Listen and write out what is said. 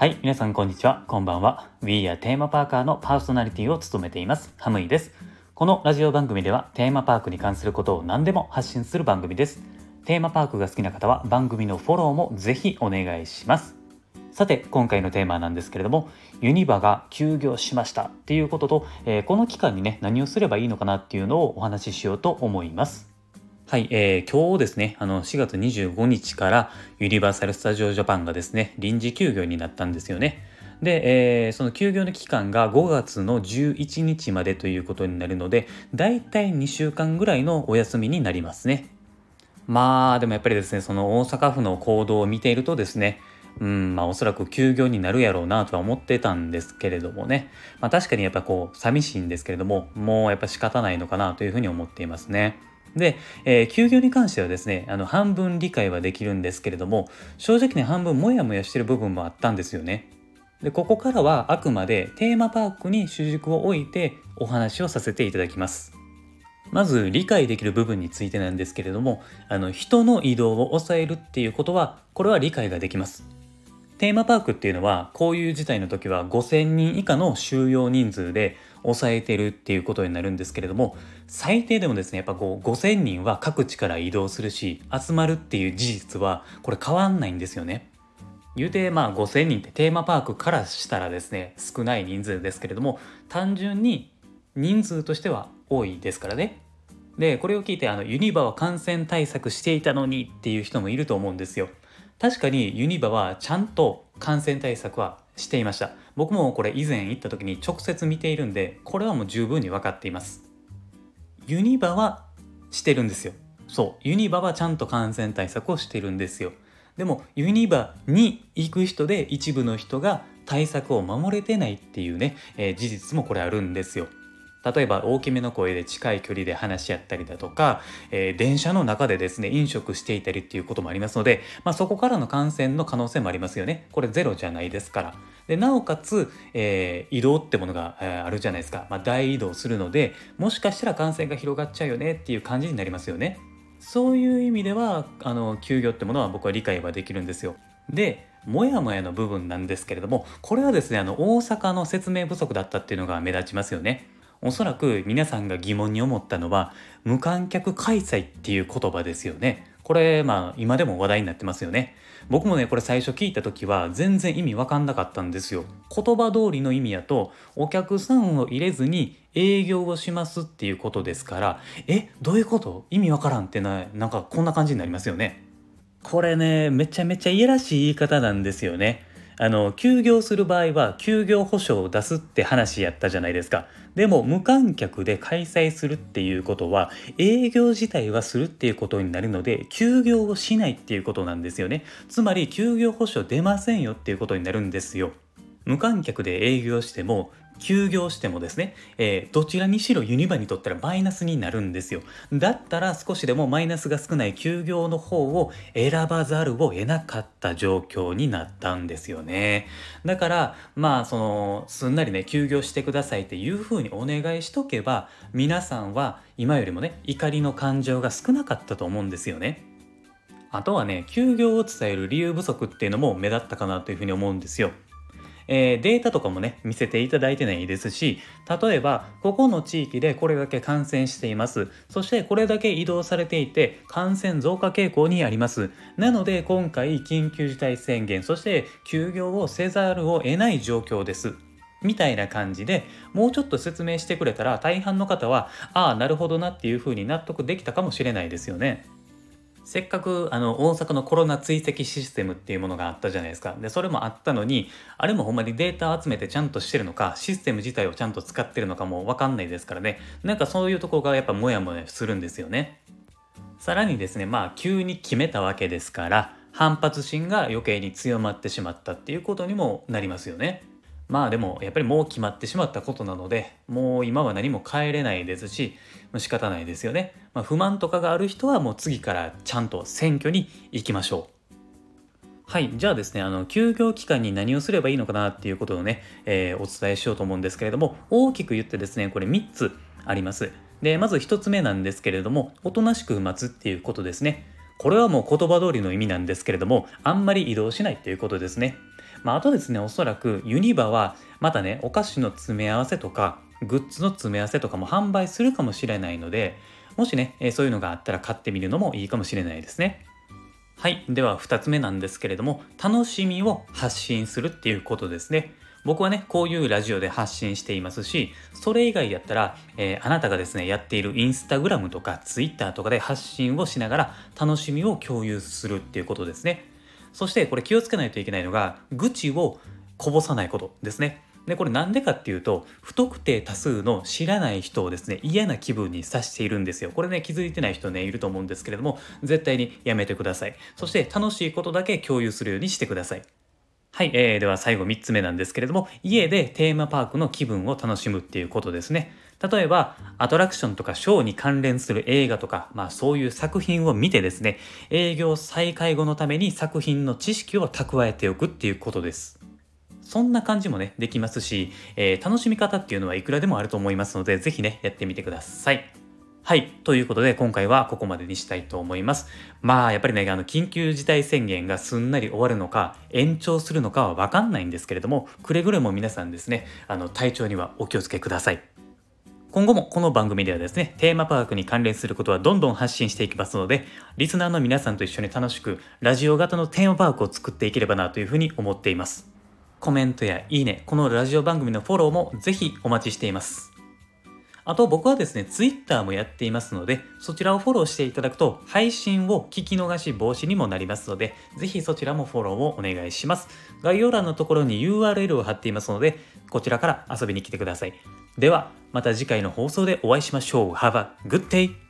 はい、皆さんこんにちは、こんばんは。We are テーマパーカーのパーソナリティを務めています、ハムイです。このラジオ番組ではテーマパークに関することを何でも発信する番組です。テーマパークが好きな方は番組のフォローもぜひお願いします。さて今回のテーマなんですけれどもユニバが休業しましたっていうことと、えーこの期間にね何をすればいいのかなっていうのをお話ししようと思います。はい、えー今日ですね、あの4月25日からユニバーサル・スタジオ・ジャパンがですね、臨時休業になったんですよね。で、えーその休業の期間が5月の11日までということになるので、だいたい2週間ぐらいのお休みになりますね。まあでもやっぱりですねその大阪府の行動を見ているとですねうんまあおそらく休業になるやろうなとは思ってたんですけれどもねまあ確かにやっぱこう寂しいんですけれどももうやっぱ仕方ないのかなというふうに思っていますね。で、えー休業に関してはですねあの半分理解はできるんですけれども正直ね半分モヤモヤしてる部分もあったんですよね。でここからはあくまでテーマパークに主軸を置いてお話をさせていただきます。まず理解できる部分についてなんですけれどもあの人の移動を抑えるっていうことはこれは理解ができますテーマパークっていうのはこういう事態の時は5000人以下の収容人数で抑えてるっていうことになるんですけれども最低でもですねやっぱこう5000人は各地から移動するし集まるっていう事実はこれ変わんないんですよね言うてまあ5,000人ってテーマパークからしたらですね少ない人数ですけれども単純に人数としては多いですからね。でこれを聞いてあのユニバは感染対策していたのにっていう人もいると思うんですよ。確かにユニバはちゃんと感染対策はしていました。僕もこれ以前行った時に直接見ているんでこれはもう十分に分かっています。ユニバはしてるんですよ。そうユニバはちゃんと感染対策をしてるんですよ。でもユニバに行く人で一部の人が対策を守れてないっていうね、えー事実もこれあるんですよ。例えば大きめの声で近い距離で話し合ったりだとか、えー電車の中でですね飲食していたりっていうこともありますので、まあ、そこからの感染の可能性もありますよね。これゼロじゃないですから。でなおかつ、えー移動ってものが、えーあるじゃないですか、まあ、大移動するのでもしかしたら感染が広がっちゃうよねっていう感じになりますよね。そういう意味ではあの休業ってものは僕は理解はできるんですよ。でもやもやの部分なんですけれどもこれはですねあの大阪の説明不足だったっていうのが目立ちますよね。おそらく皆さんが疑問に思ったのは無観客開催っていう言葉ですよね。これまあ今でも話題になってますよね。僕もねこれ最初聞いた時は全然意味わかんなかったんですよ。言葉通りの意味やとお客さんを入れずに営業をしますっていうことですからえどういうこと？意味わからんってななんかこんな感じになりますよね。これねめちゃめちゃいやらしい言い方なんですよね。あの休業する場合は休業保証を出すって話やったじゃないですか。でも無観客で開催するっていうことは営業自体はするっていうことになるので休業をしないっていうことなんですよね。つまり休業保証出ませんよっていうことになるんですよ。無観客で営業しても休業してもですね、えーどちらにしろユニバにとったらマイナスになるんですよ。だったら少しでもマイナスが少ない休業の方を選ばざるを得なかった状況になったんですよね。だからまあそのすんなりね休業してくださいっていうふうにお願いしとけば皆さんは今よりもね怒りの感情が少なかったと思うんですよね。あとはね休業を伝える理由不足っていうのも目立ったかなというふうに思うんですよ。えーデータとかもね見せていただいてないですし例えばここの地域でこれだけ感染しています。そしてこれだけ移動されていて感染増加傾向にあります。なので今回緊急事態宣言そして休業をせざるを得ない状況です。みたいな感じでもうちょっと説明してくれたら大半の方はああなるほどなっていうふうに納得できたかもしれないですよね。せっかくあの大阪のコロナ追跡システムっていうものがあったじゃないですか。でそれもあったのにあれもほんまにデータ集めてちゃんとしてるのかシステム自体をちゃんと使ってるのかも分かんないですからね。なんかそういうとこがやっぱモヤモヤするんですよね。さらにですねまあ急に決めたわけですから反発心が余計に強まってしまったっていうことにもなりますよね。まあでもやっぱりもう決まってしまったことなのでもう今は何も変えれないですし仕方ないですよね、まあ、不満とかがある人はもう次からちゃんと選挙に行きましょう。はいじゃあですねあの休業期間に何をすればいいのかなっていうことをね、えーお伝えしようと思うんですけれども大きく言ってですねこれ3つあります。でまず1つ目なんですけれどもおとなしく待つっていうことですね。これはもう言葉通りの意味なんですけれどもあんまり移動しないということですね。まあ、あとですねおそらくユニバはまたねお菓子の詰め合わせとかグッズの詰め合わせとかも販売するかもしれないのでもしね、えそういうのがあったら買ってみるのもいいかもしれないですね。はい。では2つ目なんですけれども、楽しみを発信するっていうことですね。僕はね、こういうラジオで発信していますし、それ以外やったら、えー、あなたがですね、やっているインスタグラムとかツイッターとかで発信をしながら楽しみを共有するっていうことですね。そしてこれ気をつけないといけないのが、愚痴をこぼさないことですね。で、これなんでかっていうと、不特定多数の知らない人をですね、嫌な気分にさしているんですよ。これね、気づいてない人ね、いると思うんですけれども、絶対にやめてください。そして楽しいことだけ共有するようにしてください。はい、えー、では最後3つ目なんですけれども、家でテーマパークの気分を楽しむっていうことですね。例えば、アトラクションとかショーに関連する映画とか、まあそういう作品を見てですね、営業再開後のために作品の知識を蓄えておくっていうことです。そんな感じもね、できますし、えー、楽しみ方っていうのはいくらでもあると思いますので、ぜひね、やってみてください。はい。ということで、今回はここまでにしたいと思います。まあ、やっぱりね、あの、緊急事態宣言がすんなり終わるのか、延長するのかはわかんないんですけれども、くれぐれも皆さんですね、あの、体調にはお気をつけください。今後もこの番組ではですね、テーマパークに関連することはどんどん発信していきますので、リスナーの皆さんと一緒に楽しく、ラジオ型のテーマパークを作っていければなというふうに思っています。コメントやいいね、このラジオ番組のフォローもぜひお待ちしています。あと僕はですね、Twitter もやっていますので、そちらをフォローしていただくと配信を聞き逃し防止にもなりますので、ぜひそちらもフォローをお願いします。概要欄のところに URL を貼っていますので、こちらから遊びに来てください。では、また次回の放送でお会いしましょう。Have a good day!